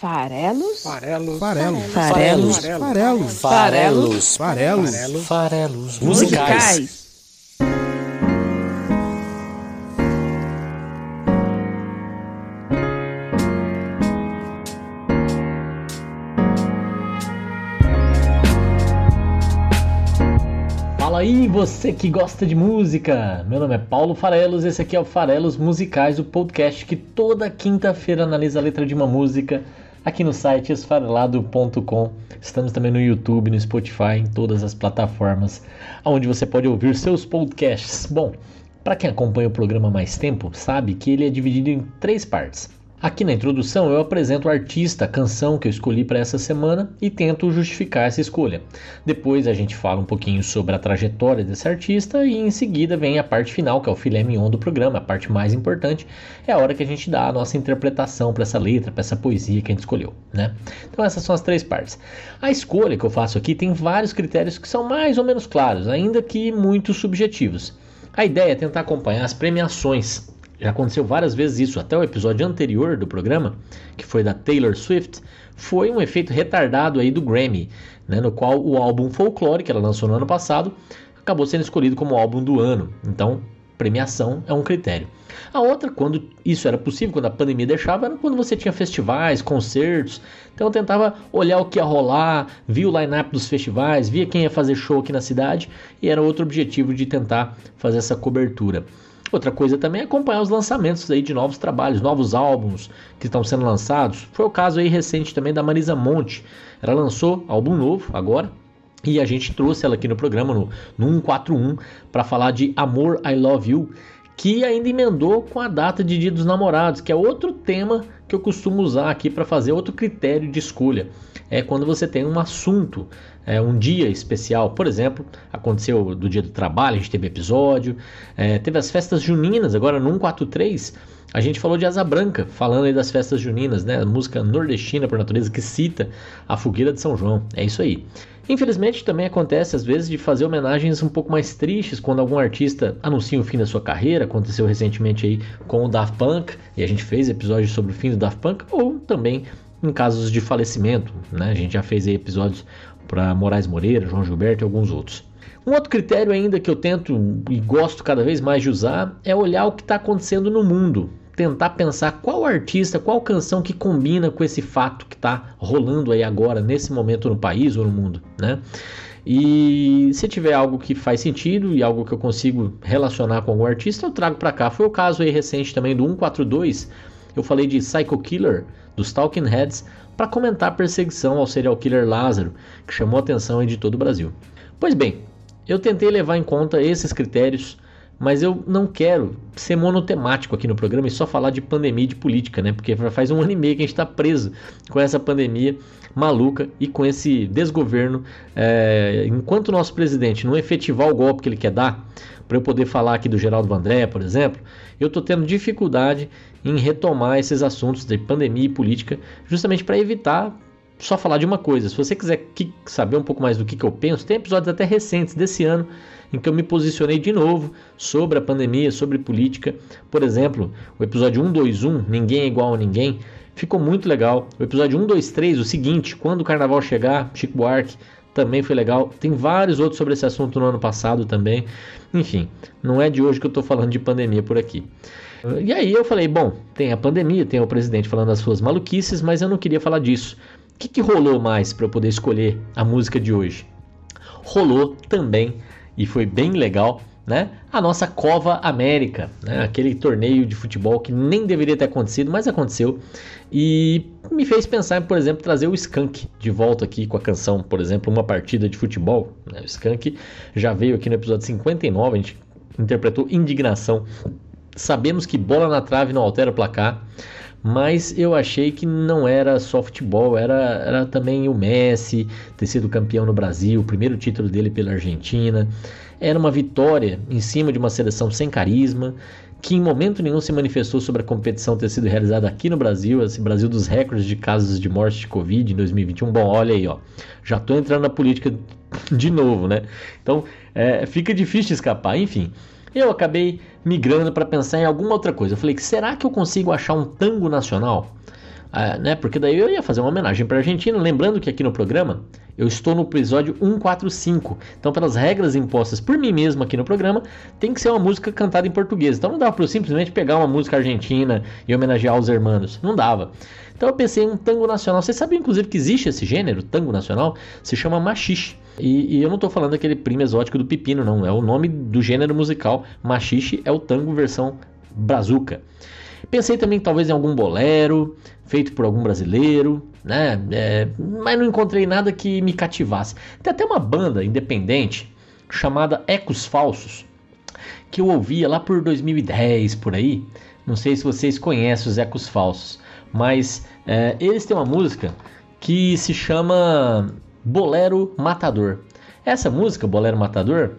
Farelos? Farelos. Farelos. Farelos. Farelos. Farelos. Farelos. Farelos. Musicais. Fala aí, você que gosta de música! Meu nome é Paulo Farelos, esse aqui é o Farelos Musicais, o podcast que toda quinta-feira analisa a letra de uma música aqui no site esfarelado.com. Estamos também no YouTube, no Spotify, em todas as plataformas onde você pode ouvir seus podcasts. Bom, para quem acompanha o programa mais tempo, sabe que ele é dividido em três partes. Aqui na introdução eu apresento o artista, a canção que eu escolhi para essa semana e tento justificar essa escolha. Depois a gente fala um pouquinho sobre a trajetória desse artista e em seguida vem a parte final, que é o filé mignon do programa, a parte mais importante, é a hora que a gente dá a nossa interpretação para essa letra, para essa poesia que a gente escolheu, né? Então essas são as três partes. A escolha que eu faço aqui tem vários critérios que são mais ou menos claros, ainda que muito subjetivos. A ideia é tentar acompanhar as premiações já aconteceu várias vezes isso, até o episódio anterior do programa, que foi da Taylor Swift, foi um efeito retardado aí do Grammy, né, no qual o álbum Folklore, que ela lançou no ano passado, acabou sendo escolhido como álbum do ano. Então, premiação é um critério. A outra, quando isso era possível, quando a pandemia deixava, era quando você tinha festivais, concertos. Então eu tentava olhar o que ia rolar, via o line-up dos festivais, via quem ia fazer show aqui na cidade, e era outro objetivo de tentar fazer essa cobertura. Outra coisa também é acompanhar os lançamentos aí de novos trabalhos, novos álbuns que estão sendo lançados. Foi o caso aí recente também da Marisa Monte. Ela lançou álbum novo agora, e a gente trouxe ela aqui no programa no, no 141 para falar de Amor I Love You, que ainda emendou com a data de Dia dos Namorados, que é outro tema que eu costumo usar aqui para fazer outro critério de escolha. É quando você tem um assunto é, um dia especial. Por exemplo, aconteceu do dia do trabalho, a gente teve episódio, é, teve as festas juninas, agora no 143 a gente falou de Asa Branca, falando aí das festas juninas, né? A música nordestina por natureza que cita a fogueira de São João. É isso aí. Infelizmente também acontece às vezes de fazer homenagens um pouco mais tristes quando algum artista anuncia o fim da sua carreira. Aconteceu recentemente aí com o Daft Punk e a gente fez episódios sobre o fim do Daft Punk ou também em casos de falecimento, né? A gente já fez aí episódios para Moraes Moreira, João Gilberto e alguns outros. Um outro critério ainda que eu tento e gosto cada vez mais de usar é olhar o que está acontecendo no mundo. Tentar pensar qual artista, qual canção que combina com esse fato que está rolando aí agora, nesse momento no país ou no mundo, né? E se tiver algo que faz sentido e algo que eu consigo relacionar com algum artista, eu trago para cá. Foi o caso aí recente também do 142. Eu falei de Psycho Killer, dos Talking Heads, para comentar a perseguição ao serial killer Lázaro, que chamou a atenção de todo o Brasil. Pois bem, eu tentei levar em conta esses critérios, mas eu não quero ser monotemático aqui no programa e só falar de pandemia e de política, né? Porque faz um ano e meio que a gente está preso com essa pandemia maluca e com esse desgoverno. É, enquanto o nosso presidente não efetivar o golpe que ele quer dar, para eu poder falar aqui do Geraldo Vandré, por exemplo, eu estou tendo dificuldade em retomar esses assuntos de pandemia e política, justamente para evitar só falar de uma coisa. Se você quiser saber um pouco mais do que, que eu penso, tem episódios até recentes desse ano em que eu me posicionei de novo sobre a pandemia, sobre política. Por exemplo, o episódio 121, Ninguém é igual a ninguém, ficou muito legal. O episódio 123, o seguinte, quando o carnaval chegar, Chico Buarque, também foi legal. Tem vários outros sobre esse assunto no ano passado também. Enfim, não é de hoje que eu estou falando de pandemia por aqui. E aí eu falei, bom, tem a pandemia, tem o presidente falando as suas maluquices, mas eu não queria falar disso. O que, que rolou mais para eu poder escolher a música de hoje? Rolou também, e foi bem legal, né? A nossa Cova América, né? aquele torneio de futebol que nem deveria ter acontecido, mas aconteceu. E me fez pensar, por exemplo, trazer o Skank de volta aqui com a canção, por exemplo, uma partida de futebol. Né? O Skank já veio aqui no episódio 59, a gente interpretou Indignação Sabemos que bola na trave não altera o placar, mas eu achei que não era só futebol, era, era também o Messi ter sido campeão no Brasil, o primeiro título dele pela Argentina. Era uma vitória em cima de uma seleção sem carisma, que em momento nenhum se manifestou sobre a competição ter sido realizada aqui no Brasil, esse Brasil dos recordes de casos de morte de Covid em 2021. Bom, olha aí, ó, já estou entrando na política de novo, né? Então é, fica difícil escapar, enfim. Eu acabei migrando para pensar em alguma outra coisa. Eu falei, será que eu consigo achar um tango nacional? Ah, né? Porque daí eu ia fazer uma homenagem para a Argentina. Lembrando que aqui no programa eu estou no episódio 145. Então, pelas regras impostas por mim mesmo aqui no programa, tem que ser uma música cantada em português. Então, não dava para eu simplesmente pegar uma música argentina e homenagear os hermanos. Não dava. Então, eu pensei em um tango nacional. Vocês sabem, inclusive, que existe esse gênero, tango nacional? Se chama machixe. E, e eu não estou falando daquele primo exótico do pepino, não. É o nome do gênero musical. Machixe é o tango versão brazuca. Pensei também talvez em algum bolero, feito por algum brasileiro, né? É, mas não encontrei nada que me cativasse. Tem até uma banda independente chamada Ecos Falsos, que eu ouvia lá por 2010 por aí. Não sei se vocês conhecem os Ecos Falsos, mas é, eles têm uma música que se chama Bolero Matador. Essa música, Bolero Matador,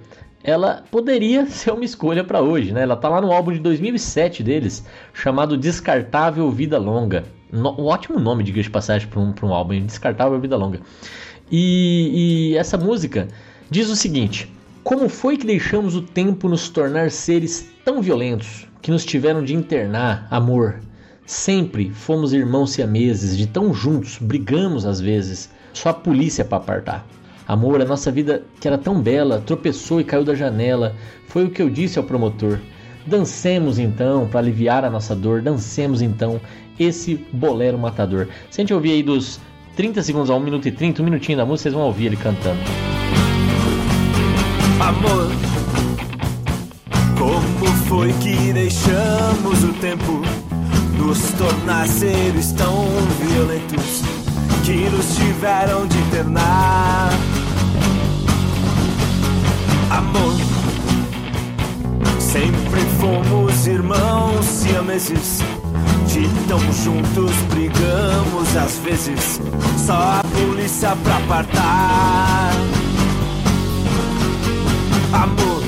ela poderia ser uma escolha para hoje, né? Ela tá lá no álbum de 2007 deles, chamado Descartável Vida Longa. No, um ótimo nome, diga de passagem, para um, um álbum, Descartável Vida Longa. E, e essa música diz o seguinte: Como foi que deixamos o tempo nos tornar seres tão violentos que nos tiveram de internar, amor? Sempre fomos irmãos siameses, de tão juntos, brigamos às vezes, só a polícia para apartar. Amor, a nossa vida que era tão bela, tropeçou e caiu da janela. Foi o que eu disse ao promotor. Dancemos então para aliviar a nossa dor, dancemos então esse bolero matador. Se a gente ouvir aí dos 30 segundos a 1 minuto e 30, um minutinho da música, vocês vão ouvir ele cantando. Amor, como foi que deixamos o tempo nos tornar seres tão violentos que nos tiveram de internar? amor. Sempre fomos irmãos siameses. De tão juntos brigamos às vezes. Só a polícia pra apartar. Amor,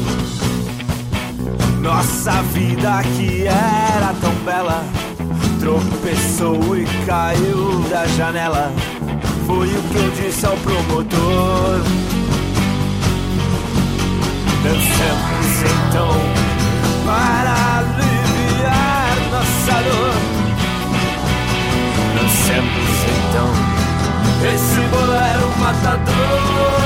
nossa vida que era tão bela. Tropeçou e caiu da janela. Foi o que eu disse ao promotor. Dancemos então para aliviar nossa dor. Dancemos então esse bolero matador.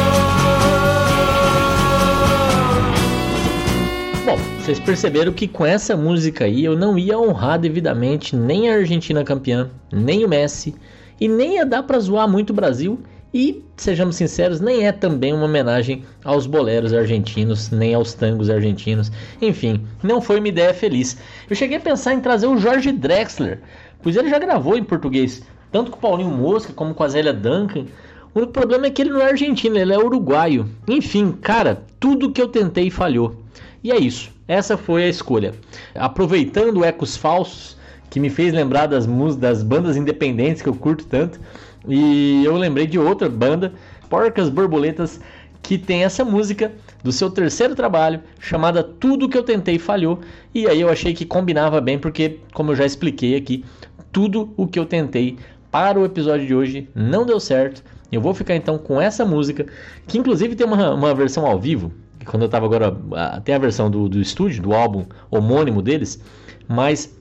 Vocês perceberam que com essa música aí eu não ia honrar devidamente nem a Argentina campeã, nem o Messi, e nem ia dar pra zoar muito o Brasil e, sejamos sinceros, nem é também uma homenagem aos boleros argentinos, nem aos tangos argentinos. Enfim, não foi uma ideia feliz. Eu cheguei a pensar em trazer o Jorge Drexler, pois ele já gravou em português, tanto com o Paulinho Mosca como com a Zélia Duncan. O único problema é que ele não é argentino, ele é uruguaio. Enfim, cara, tudo que eu tentei falhou. E é isso. Essa foi a escolha. Aproveitando Ecos Falsos, que me fez lembrar das, das bandas independentes que eu curto tanto, e eu lembrei de outra banda, Porcas Borboletas, que tem essa música do seu terceiro trabalho, chamada Tudo que eu tentei falhou. E aí eu achei que combinava bem, porque, como eu já expliquei aqui, tudo o que eu tentei para o episódio de hoje não deu certo. Eu vou ficar então com essa música, que inclusive tem uma, uma versão ao vivo, quando eu estava agora, tem a versão do, do estúdio, do álbum homônimo deles, mas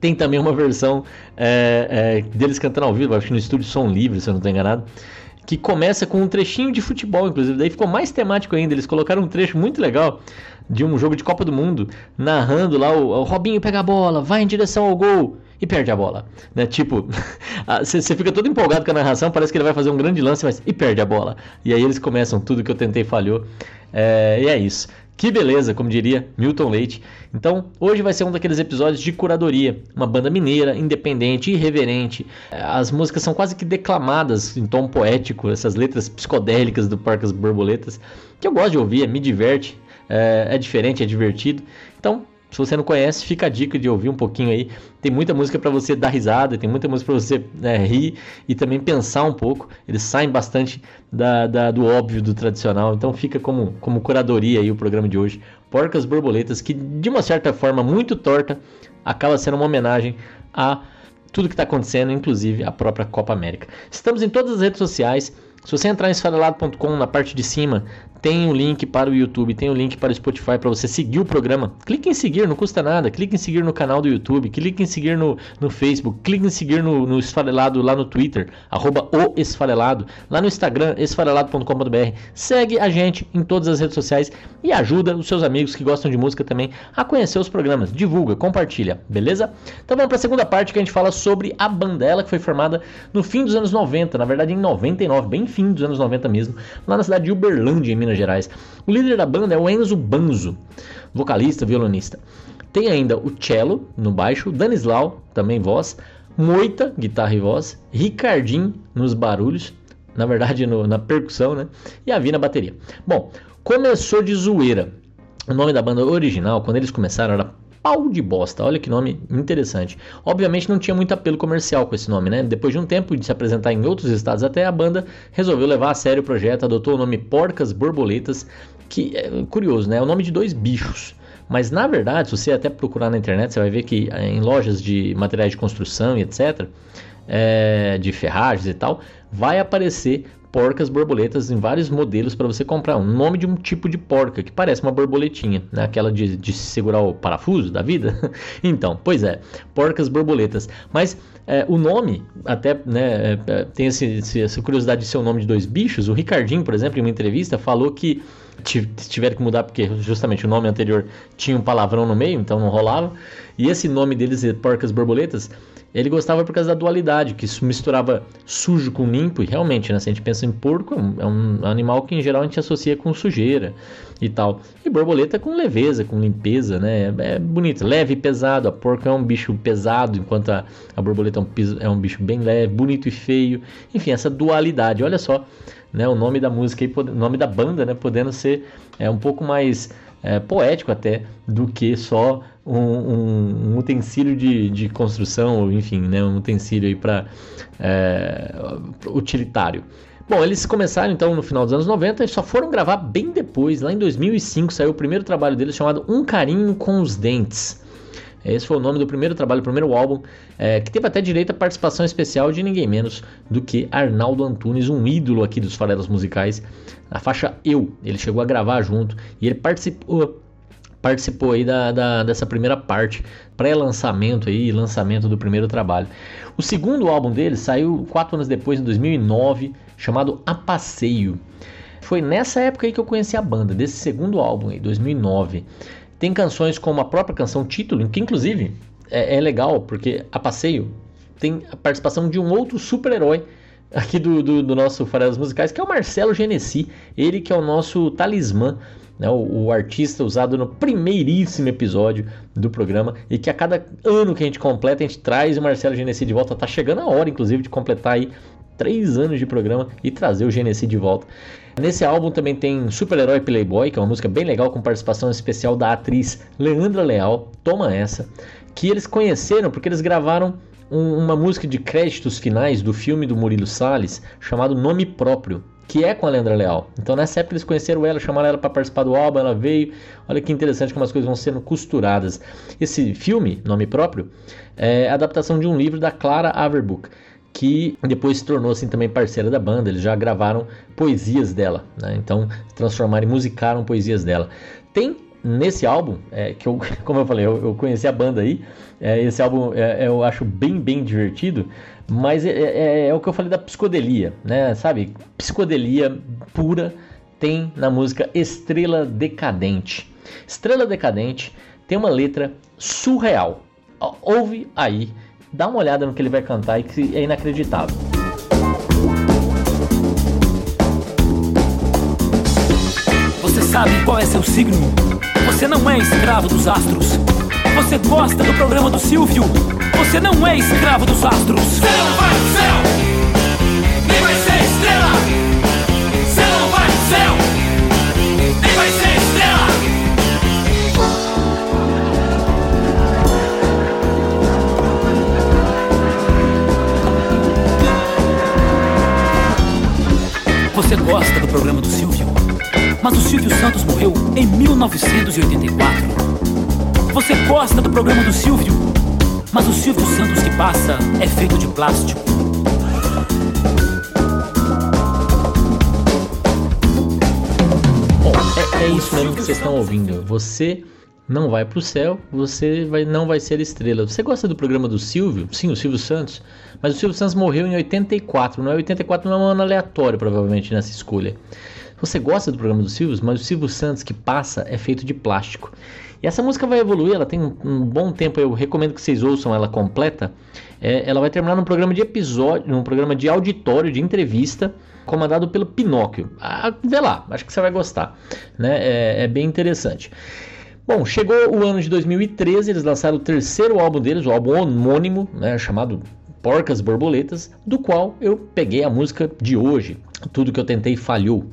tem também uma versão é, é, deles cantando ao vivo, acho que no estúdio Som Livre, se eu não estou enganado. Que começa com um trechinho de futebol, inclusive. Daí ficou mais temático ainda. Eles colocaram um trecho muito legal de um jogo de Copa do Mundo, narrando lá o, o Robinho pega a bola, vai em direção ao gol e perde a bola. Né? Tipo, você fica todo empolgado com a narração, parece que ele vai fazer um grande lance, mas e perde a bola. E aí eles começam tudo que eu tentei falhou. É, e é isso. Que beleza, como diria Milton Leite. Então, hoje vai ser um daqueles episódios de curadoria, uma banda mineira, independente, irreverente. As músicas são quase que declamadas em tom poético, essas letras psicodélicas do Parcas Borboletas, que eu gosto de ouvir, me diverte, é, é diferente, é divertido. Então, se você não conhece, fica a dica de ouvir um pouquinho aí. Tem muita música para você dar risada, tem muita música para você né, rir e também pensar um pouco. Eles saem bastante da, da, do óbvio, do tradicional. Então fica como, como curadoria aí o programa de hoje. Porcas Borboletas, que de uma certa forma muito torta, acaba sendo uma homenagem a tudo que está acontecendo, inclusive a própria Copa América. Estamos em todas as redes sociais. Se você entrar em esfarelado.com, na parte de cima, tem o link para o YouTube, tem o link para o Spotify para você seguir o programa. Clique em seguir, não custa nada. Clique em seguir no canal do YouTube, clique em seguir no, no Facebook, clique em seguir no, no Esfarelado lá no Twitter, arroba o Esfarelado, lá no Instagram, esfarelado.com.br. Segue a gente em todas as redes sociais e ajuda os seus amigos que gostam de música também a conhecer os programas. Divulga, compartilha, beleza? Então vamos para a segunda parte que a gente fala sobre a Bandela, que foi formada no fim dos anos 90, na verdade em 99, bem fim dos anos 90 mesmo, lá na cidade de Uberlândia, em Minas Gerais. O líder da banda é o Enzo Banzo, vocalista, violonista. Tem ainda o cello no baixo, Danislau, também voz, Moita, guitarra e voz, Ricardinho nos barulhos, na verdade no, na percussão, né? E a Vi na bateria. Bom, começou de zoeira. O nome da banda original, quando eles começaram, era Pau de Bosta. Olha que nome interessante. Obviamente não tinha muito apelo comercial com esse nome, né? Depois de um tempo de se apresentar em outros estados, até a banda resolveu levar a sério o projeto, adotou o nome Porcas Borboletas, que é curioso, né? É o nome de dois bichos. Mas na verdade, se você até procurar na internet, você vai ver que eh, em lojas de materiais de construção e etc., é, de ferragens e tal, vai aparecer porcas borboletas em vários modelos para você comprar. Um nome de um tipo de porca que parece uma borboletinha, né? aquela de, de segurar o parafuso da vida. então, pois é, porcas borboletas. Mas é, o nome, até né, é, é tem esse, esse, essa curiosidade de ser o nome de dois bichos. O Ricardinho, por exemplo, em uma entrevista, falou que tiveram que mudar porque justamente o nome anterior tinha um palavrão no meio, então não rolava. E esse nome deles, Porcas Borboletas, ele gostava por causa da dualidade, que isso misturava sujo com limpo, e realmente, né, se a gente pensa em porco, é um é animal que em geral a gente associa com sujeira e tal. E borboleta com leveza, com limpeza, né? É, é bonito, leve e pesado. A porca é um bicho pesado, enquanto a, a borboleta é um, é um bicho bem leve, bonito e feio. Enfim, essa dualidade. Olha só, né, o nome da música e o nome da banda, né, podendo ser é, um pouco mais é, poético até do que só um, um, um utensílio de, de construção, ou enfim, né, um utensílio para é, utilitário. Bom, eles começaram então no final dos anos 90 e só foram gravar bem depois. Lá em 2005 saiu o primeiro trabalho deles chamado Um Carinho com os Dentes. Esse foi o nome do primeiro trabalho, do primeiro álbum, é, que teve até direito à participação especial de ninguém menos do que Arnaldo Antunes, um ídolo aqui dos farelos musicais, na faixa Eu. Ele chegou a gravar junto e ele participou participou aí da, da dessa primeira parte, pré-lançamento aí, lançamento do primeiro trabalho. O segundo álbum dele saiu quatro anos depois, em 2009, chamado A Passeio. Foi nessa época aí que eu conheci a banda, desse segundo álbum aí, 2009. Tem canções como a própria canção título, que inclusive é, é legal, porque A Passeio tem a participação de um outro super-herói aqui do, do, do nosso Farelas Musicais, que é o Marcelo Genesi, ele que é o nosso talismã né, o, o, artista usado no primeiríssimo episódio do programa e que a cada ano que a gente completa a gente traz o Marcelo Genesi de volta. Tá chegando a hora, inclusive, de completar aí três anos de programa e trazer o Genesi de volta. Nesse álbum também tem Super-Herói Playboy, que é uma música bem legal com participação especial da atriz Leandra Leal. Toma essa, que eles conheceram porque eles gravaram um, uma música de créditos finais do filme do Murilo Salles chamado Nome Próprio que é com a Leandra Leal. Então nessa época eles conheceram ela, chamaram ela para participar do álbum, ela veio. Olha que interessante como as coisas vão sendo costuradas. Esse filme, nome próprio, é adaptação de um livro da Clara Averbuch, que depois se tornou assim também parceira da banda. Eles já gravaram poesias dela, né? então transformaram e musicaram poesias dela. Tem nesse álbum, é, que eu, como eu falei, eu, eu conheci a banda aí. É, esse álbum é, eu acho bem, bem divertido. Mas é, é, é, o que eu falei da psicodelia, né? Sabe? Psicodelia pura tem na música Estrela Decadente. Estrela Decadente tem uma letra surreal. Ouve aí, dá uma olhada no que ele vai cantar e que é inacreditável. Você sabe qual é seu signo? Você não é escravo dos astros. Você gosta do programa do Silvio? Você não é escravo dos astros. Você não vai pro céu, nem vai ser estrela. Você não vai pro céu, Você gosta do programa do Silvio? Mas o Silvio Santos morreu em 1984. Você gosta do programa do Silvio? Mas o Silvio Santos que passa é feito de plástico. É isso mesmo que vocês estão ouvindo. Você não vai pro céu, você vai, não vai ser estrela. Você gosta do programa do Silvio? Sim, o Silvio Santos. Mas o Silvio Santos morreu em 84, não é? 84 não é um ano aleatório, provavelmente, nessa escolha. Você gosta do programa do Silvio, mas o Silvio Santos que passa é feito de plástico. E essa música vai evoluir, ela tem um, um bom tempo, eu recomendo que vocês ouçam ela completa. É, ela vai terminar num programa de episódio, num programa de auditório, de entrevista, comandado pelo Pinóquio. Ah, vê lá, acho que você vai gostar. Né? É, é bem interessante. Bom, chegou o ano de 2013, eles lançaram o terceiro álbum deles, o álbum homônimo, né, chamado Porcas Borboletas, do qual eu peguei a música de hoje, Tudo Que Eu Tentei Falhou.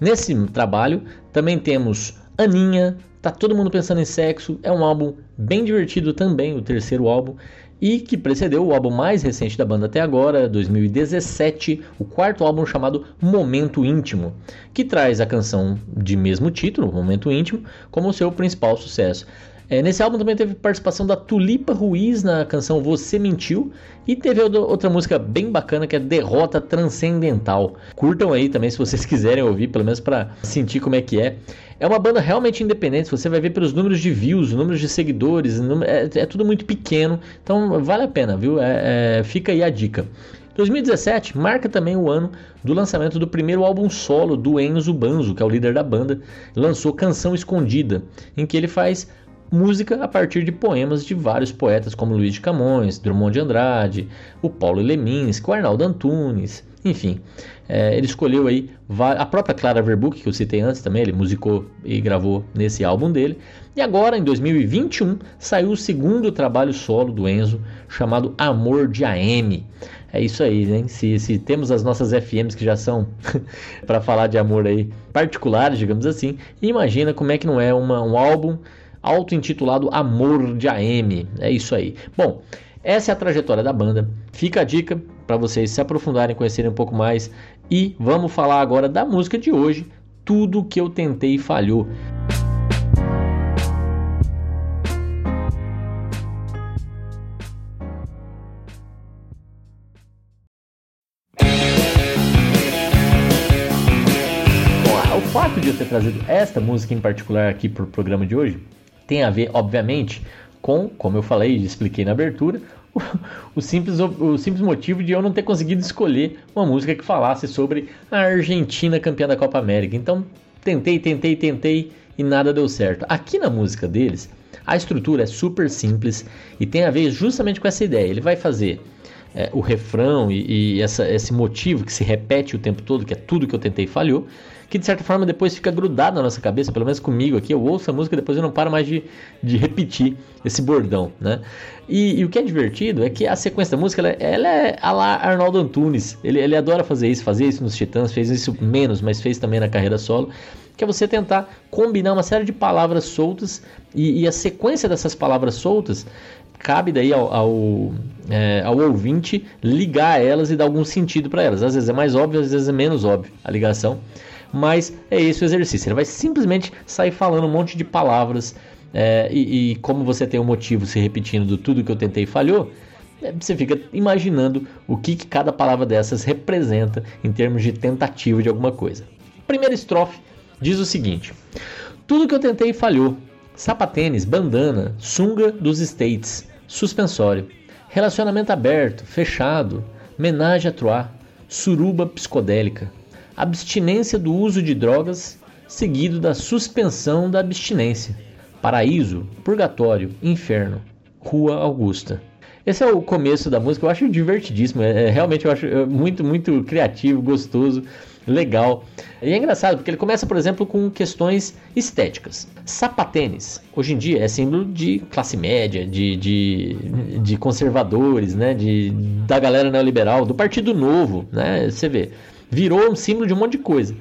Nesse trabalho também temos Aninha, Tá Todo Mundo Pensando em Sexo, é um álbum bem divertido também, o terceiro álbum, e que precedeu o álbum mais recente da banda até agora, 2017, o quarto álbum chamado Momento Íntimo, que traz a canção de mesmo título, Momento Íntimo, como seu principal sucesso. É, nesse álbum também teve participação da Tulipa Ruiz na canção Você Mentiu e teve outra música bem bacana que é Derrota Transcendental. Curtam aí também se vocês quiserem ouvir, pelo menos para sentir como é que é. É uma banda realmente independente, você vai ver pelos números de views, números de seguidores, é, é tudo muito pequeno, então vale a pena, viu? É, é, fica aí a dica. 2017 marca também o ano do lançamento do primeiro álbum solo do Enzo Banzo, que é o líder da banda, lançou Canção Escondida, em que ele faz música a partir de poemas de vários poetas como Luiz de Camões, Drummond de Andrade, o Paulo Leminski, o Arnaldo Antunes, enfim. É, ele escolheu aí a própria Clara Verbuck, que eu citei antes também, ele musicou e gravou nesse álbum dele. E agora, em 2021, saiu o segundo trabalho solo do Enzo, chamado Amor de AM. É isso aí, né? Se, se temos as nossas FMs que já são para falar de amor aí particulares, digamos assim, imagina como é que não é uma, um álbum auto-intitulado Amor de AM. É isso aí. Bom, essa é a trajetória da banda. Fica a dica para vocês se aprofundarem, conhecerem um pouco mais. E vamos falar agora da música de hoje. Tudo que eu tentei falhou. O fato de eu ter trazido esta música em particular aqui para o programa de hoje tem a ver, obviamente, com, como eu falei e expliquei na abertura, o, simples, o simples motivo de eu não ter conseguido escolher uma música que falasse sobre a Argentina campeã da Copa América. Então, tentei, tentei, tentei e nada deu certo. Aqui na música deles, a estrutura é super simples e tem a ver justamente com essa ideia. Ele vai fazer é, o refrão e, e essa, esse motivo que se repete o tempo todo, que é tudo que eu tentei falhou, que de certa forma depois fica grudado na nossa cabeça, pelo menos comigo aqui. Eu ouço a música e depois eu não paro mais de, de repetir esse bordão, né? E, e, o que é divertido é que a sequência da música ela, ela é a lá Arnaldo Antunes. Ele, ele adora fazer isso, fazer isso nos Titãs, fez isso menos, mas fez também na carreira solo. Que é você tentar combinar uma série de palavras soltas e, e a sequência dessas palavras soltas cabe daí ao, ao, é, ao, ouvinte ligar elas e dar algum sentido para elas. Às vezes é mais óbvio, às vezes é menos óbvio a ligação mas é esse o exercício. Ele vai simplesmente sair falando um monte de palavras é, e, e, como você tem um motivo se repetindo do tudo que eu tentei e falhou, é, você fica imaginando o que, que cada palavra dessas representa em termos de tentativa de alguma coisa. Primeira estrofe diz o seguinte: Tudo que eu tentei falhou. Sapatênis, bandana, sunga dos States, suspensório, relacionamento aberto, fechado, menage a trois, suruba psicodélica, abstinência do uso de drogas, seguido da suspensão da abstinência. Paraíso, purgatório, inferno, Rua Augusta. Esse é o começo da música, eu acho divertidíssimo, é, é realmente eu acho é, muito, muito criativo, gostoso, legal. E é engraçado porque ele começa, por exemplo, com questões estéticas. Sapatênis, hoje em dia é símbolo de classe média, de, de, de conservadores, né, de, da galera neoliberal, do Partido Novo, né, você vê virou um símbolo de um monte de coisa.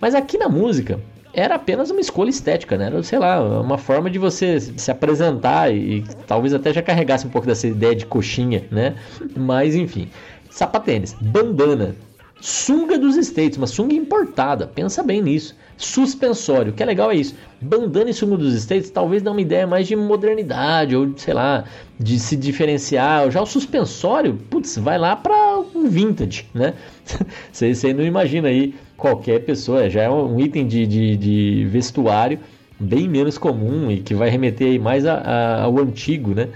Mas aqui na música era apenas uma escolha estética, né? Era, sei lá, uma forma de você se apresentar e, talvez até já carregasse um pouco dessa ideia de coxinha, né? Mas enfim, sapatênis, bandana, sunga dos States, uma sunga importada, pensa bem nisso. Suspensório, o que é legal é isso. Bandana e sunga dos States talvez dá uma ideia mais de modernidade, ou sei lá, de se diferenciar. Já o suspensório, putz, vai lá para um vintage, né? Você, não imagina aí qualquer pessoa, já é um item de, de, de vestuário bem menos comum e que vai remeter mais a, a, ao antigo, né?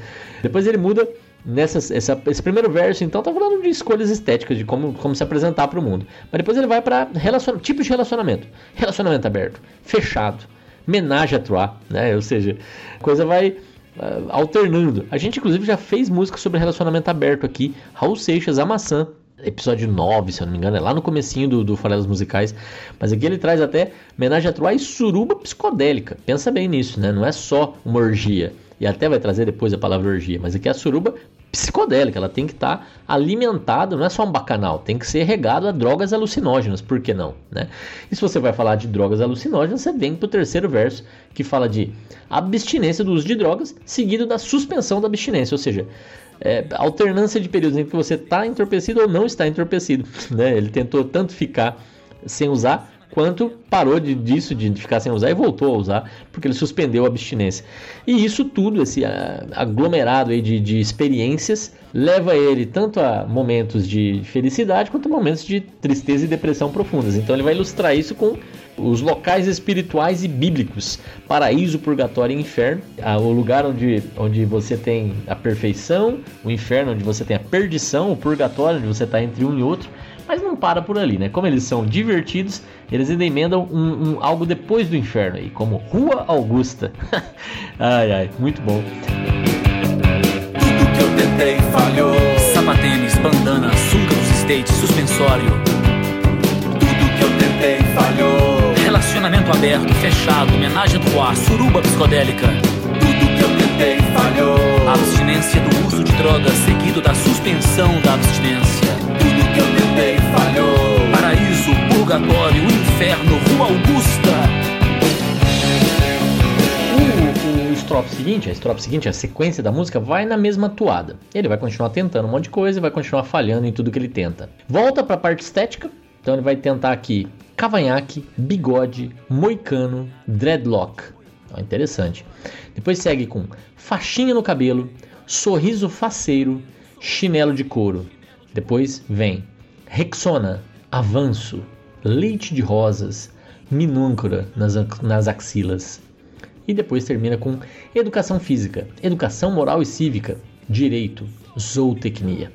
Depois ele muda nessa essa, esse primeiro verso, então, tá falando de escolhas estéticas, de como, como se apresentar para o mundo. Mas depois ele vai para relacion... tipos de relacionamento: relacionamento aberto, fechado, menage à trois, né? Ou seja, a coisa vai alternando. A gente, inclusive, já fez música sobre relacionamento aberto aqui. Raul Seixas, A Maçã, episódio 9, se eu não me engano, é lá no comecinho do, do Farelas Musicais, mas aqui ele traz até homenagem a Troy e suruba psicodélica. Pensa bem nisso, né? Não é só uma orgia. E até vai trazer depois a palavra orgia, mas aqui é a suruba psicodélica, ela tem que estar tá alimentada, não é só um bacanal, tem que ser regado a drogas alucinógenas, por que não? Né? E se você vai falar de drogas alucinógenas, você vem para o terceiro verso, que fala de abstinência do uso de drogas, seguido da suspensão da abstinência, ou seja, é, alternância de períodos em que você está entorpecido ou não está entorpecido. Né? Ele tentou tanto ficar sem usar quanto parou de, disso, de ficar sem usar e voltou a usar, porque ele suspendeu a abstinência. E isso tudo, esse aglomerado aí de, de experiências, leva ele tanto a momentos de felicidade quanto a momentos de tristeza e depressão profundas. Então ele vai ilustrar isso com os locais espirituais e bíblicos, paraíso, purgatório e inferno, o lugar onde, onde você tem a perfeição, o inferno onde você tem a perdição, o purgatório onde você está entre um e outro, mas não para por ali, né? Como eles são divertidos, eles ainda emendam um, um, algo depois do inferno aí, como Rua Augusta. ai ai, muito bom. Tudo que eu tentei falhou. Sapatênis, bandana, sunga dos states, suspensório. Tudo que eu tentei falhou. Relacionamento aberto, fechado, homenagem do ar, suruba psicodélica. Tudo que eu tentei falhou. Abstinência do uso de drogas, seguido da suspensão da abstinência. Tentei falhou. Paraíso, purgatório, inferno, Rua Augusta. O, o estrofe seguinte, a estrofe seguinte, a sequência da música vai na mesma toada. Ele vai continuar tentando um monte de coisa e vai continuar falhando em tudo que ele tenta. Volta para a parte estética, então ele vai tentar aqui cavanhaque, bigode, moicano, dreadlock. Ó, interessante. Depois segue com faixinha no cabelo, sorriso faceiro, chinelo de couro. Depois vem Rexona, avanço, leite de rosas, minúncora nas, nas axilas. E depois termina com educação física, educação moral e cívica, direito, zootecnia.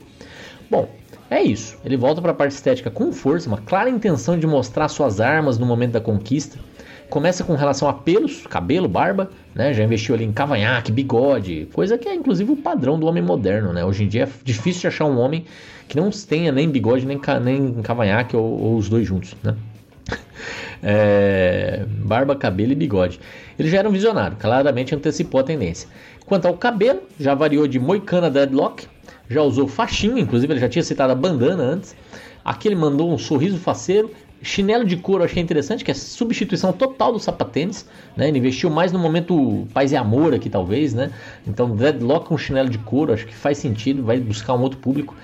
Bom, é isso. Ele volta para a parte estética com força, uma clara intenção de mostrar suas armas no momento da conquista. Começa com relação a pelos, cabelo, barba, né? Já investiu ali em cavanhaque, bigode, coisa que é inclusive o padrão do homem moderno, né? Hoje em dia é difícil de achar um homem que não tenha nem bigode, nem, nem cavanhaque ou, ou os dois juntos, né? É, barba, cabelo e bigode. Ele já era um visionário, claramente antecipou a tendência. Quanto ao cabelo, já variou de moicana deadlock, já usou faixinha, inclusive ele já tinha citado a bandana antes. Aqui ele mandou um sorriso faceiro, chinelo de couro, achei interessante, que é substituição total do sapatênis, né? Ele investiu mais no momento paz e amor aqui, talvez, né? Então, dreadlock com chinelo de couro, acho que faz sentido, vai buscar um outro público.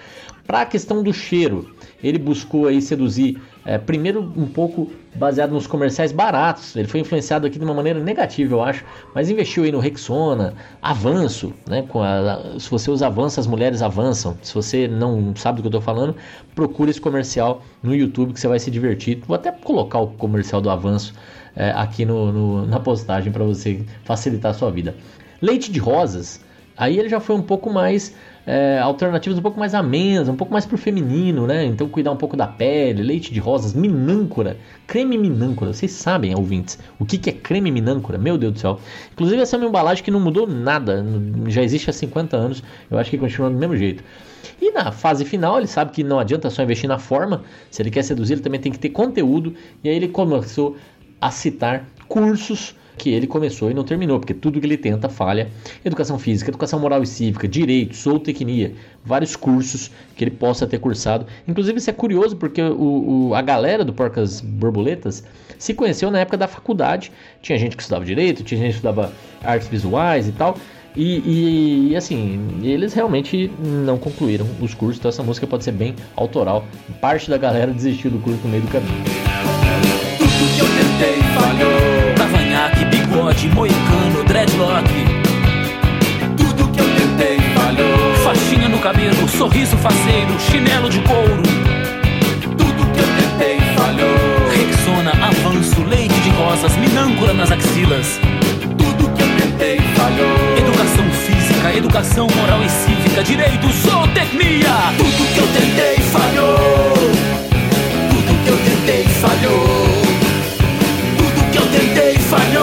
Para a questão do cheiro, ele buscou aí seduzir, é, primeiro um pouco baseado nos comerciais baratos. Ele foi influenciado aqui de uma maneira negativa, eu acho, mas investiu aí no Rexona, Avanço, né? A, se você usa Avanço, as mulheres avançam. Se você não sabe do que eu estou falando, procure esse comercial no YouTube que você vai se divertir. Vou até colocar o comercial do Avanço é, aqui no, no, na postagem para você facilitar a sua vida. Leite de rosas, aí ele já foi um pouco mais é, alternativas um pouco mais amenas, um pouco mais pro feminino, né? Então cuidar um pouco da pele, leite de rosas, minâncora, creme minâncora. Vocês sabem, ouvintes, o que, que é creme minâncora? Meu Deus do céu. Inclusive essa é uma embalagem que não mudou nada, já existe há 50 anos, eu acho que continua do mesmo jeito. E na fase final, ele sabe que não adianta só investir na forma, se ele quer seduzir, ele também tem que ter conteúdo, e aí ele começou a citar cursos que ele começou e não terminou, porque tudo que ele tenta falha. Educação física, educação moral e cívica, direito, zootecnia, vários cursos que ele possa ter cursado. Inclusive, isso é curioso porque o, o, a galera do Porcas Borboletas se conheceu na época da faculdade. Tinha gente que estudava direito, tinha gente que estudava artes visuais e tal. E, e, assim, eles realmente não concluíram os cursos, então essa música pode ser bem autoral. Parte da galera desistiu do curso no meio do caminho. Tudo que eu tentei falhou. Bigode, moicano, dreadlock. Tudo que eu tentei falhou. Faixinha no cabelo, sorriso faceiro, chinelo de couro. Tudo que eu tentei falhou. calças, minâncora nas axilas. Tudo que eu tentei falhou. Educação física, educação moral e cívica, direito, zootecnia. Tudo que eu tentei falhou. Tudo que eu tentei falhou. Tudo que eu tentei falhou.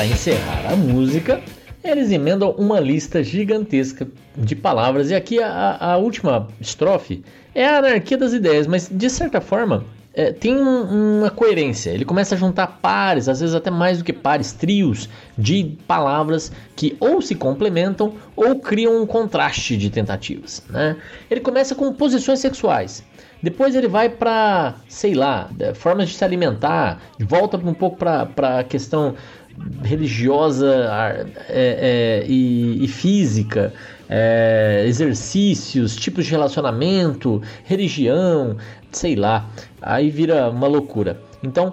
Para encerrar a música, eles emendam uma lista gigantesca de palavras. E aqui a, a última estrofe é a anarquia das ideias, mas de certa forma é, tem um, uma coerência. Ele começa a juntar pares, às vezes até mais do que pares, trios de palavras que ou se complementam ou criam um contraste de tentativas. Né? Ele começa com posições sexuais. Depois ele vai para, sei lá, formas de se alimentar, volta um pouco para a questão religiosa é, é, e, e, física, é, exercícios, tipos de relacionamento, religião, sei lá, aí vira uma loucura. Então,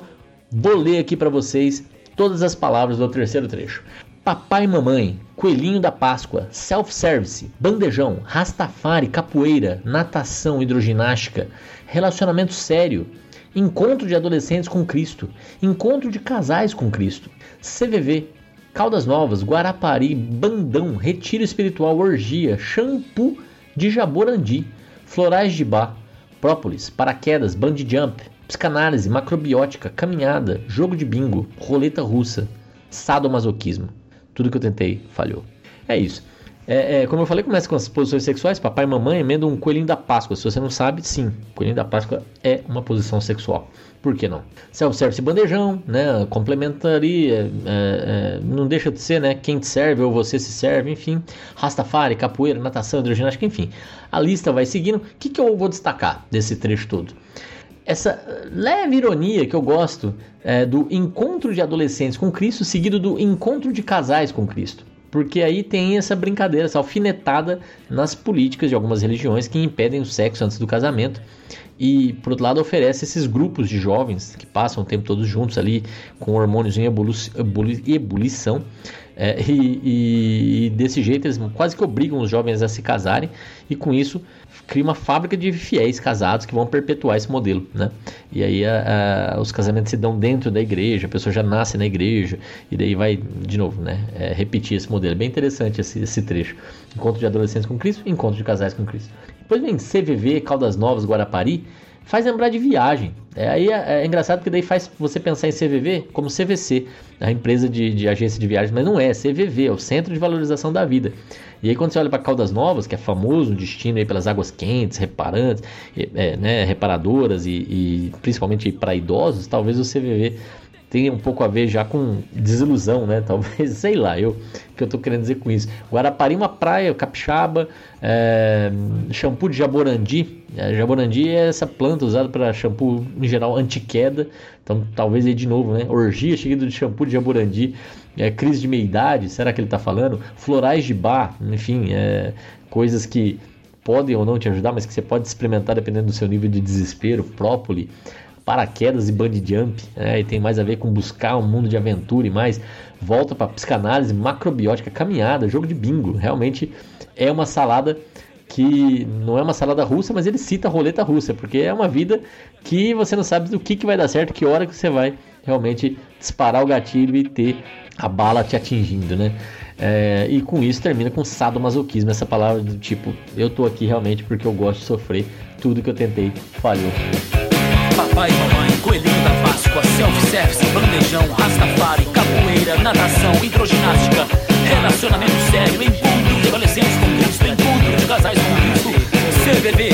vou ler aqui para vocês todas as palavras do terceiro trecho. Papai e mamãe, coelhinho da Páscoa, self-service, bandejão, rastafari, capoeira, natação, hidroginástica, relacionamento sério, encontro de adolescentes com Cristo, encontro de casais com Cristo, CVV, Caldas Novas, Guarapari, Bandão, Retiro Espiritual, Orgia, Shampoo de Jaborandi, Florais de Bar, Própolis, Paraquedas, Band Jump, Psicanálise, Macrobiótica, Caminhada, Jogo de Bingo, Roleta Russa, Sadomasoquismo. Tudo que eu tentei falhou. É isso. É, é, como eu falei, começa com as posições sexuais. Papai e mamãe emendam um coelhinho da Páscoa. Se você não sabe, sim, coelhinho da Páscoa é uma posição sexual. Por que não? Self-service bandejão, né? Complementaria, é, é, não deixa de ser, né? Quem te serve ou você se serve, enfim. Rastafari, capoeira, natação, hidroginástica, enfim. A lista vai seguindo. O que, que eu vou destacar desse trecho todo? essa leve ironia que eu gosto é, do encontro de adolescentes com Cristo seguido do encontro de casais com Cristo. Porque aí tem essa brincadeira, essa alfinetada nas políticas de algumas religiões que impedem o sexo antes do casamento. E, por outro lado, oferece esses grupos de jovens que passam o tempo todo juntos ali, com hormônios em ebulição. É, e, e, e, desse jeito eles quase que obrigam os jovens a se casarem, e com isso cria uma fábrica de fiéis casados que vão perpetuar esse modelo, né? E aí a, a, os casamentos se dão dentro da igreja, a pessoa já nasce na igreja, e daí vai, de novo, né? É, repetir esse modelo. É bem interessante esse, esse trecho. Encontro de adolescentes com Cristo, encontro de casais com Cristo. Depois vem CVV, Caldas Novas, Guarapari, faz lembrar de viagem. É, aí é, é, engraçado porque daí faz você pensar em CVV como CVC, a empresa de, de, agência de viagens, mas não é, é CVV, é o Centro de Valorização da Vida. E aí quando você olha para Caldas Novas, que é famoso destino aí pelas águas quentes, reparantes, é, né, reparadoras e, e principalmente para idosos, talvez o CVV tem um pouco a ver já com desilusão, né? Talvez, sei lá, eu que eu tô querendo dizer com isso. Guarapari, uma praia, capixaba, é, shampoo de jaborandi. É, jaborandi é essa planta usada para shampoo em geral anti-queda. Então, talvez aí de novo, né? Orgia seguido de shampoo de jaborandi. É, crise de meia-idade, será que ele tá falando? Florais de bar, enfim, é, coisas que podem ou não te ajudar, mas que você pode experimentar dependendo do seu nível de desespero. Própoli paraquedas e bungee jump, né? e tem mais a ver com buscar um mundo de aventura e mais. Volta para psicanálise, macrobiótica, caminhada, jogo de bingo. Realmente é uma salada que não é uma salada russa, mas ele cita a roleta russa, porque é uma vida que você não sabe do que, que vai dar certo, que hora que você vai realmente disparar o gatilho e ter a bala te atingindo, né? É, e com isso termina com sadomasoquismo, essa palavra do tipo, eu tô aqui realmente porque eu gosto de sofrer, tudo que eu tentei falhou papai mamãe, coelhinho da Páscoa, self-service, bandejão, rastafari, capoeira, natação, hidroginástica, relacionamento sério, encontro de adolescentes com Cristo, encontro de casais com Cristo, CVV,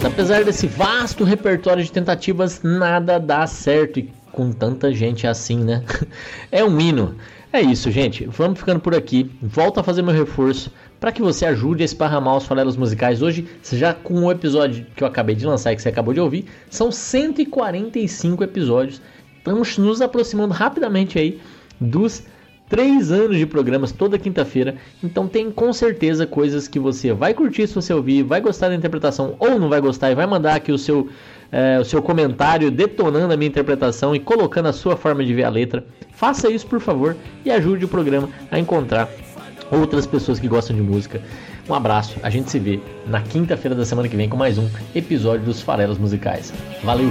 Adianta, apesar desse vasto repertório de tentativas, nada dá certo e com tanta gente assim, né? É um hino. É isso, gente. Vamos ficando por aqui. Volto a fazer meu reforço para que você ajude a esparramar os farelos musicais. Hoje, já com o episódio que eu acabei de lançar e que você acabou de ouvir, são 145 episódios. Estamos nos aproximando rapidamente aí dos três anos de programas toda quinta-feira, então tem com certeza coisas que você vai curtir se você ouvir, vai gostar da interpretação ou não vai gostar e vai mandar aqui o seu, é, o seu comentário detonando a minha interpretação e colocando a sua forma de ver a letra. Faça isso, por favor, e ajude o programa a encontrar outras pessoas que gostam de música. Um abraço, a gente se vê na quinta-feira da semana que vem com mais um episódio dos Farelos Musicais. Valeu!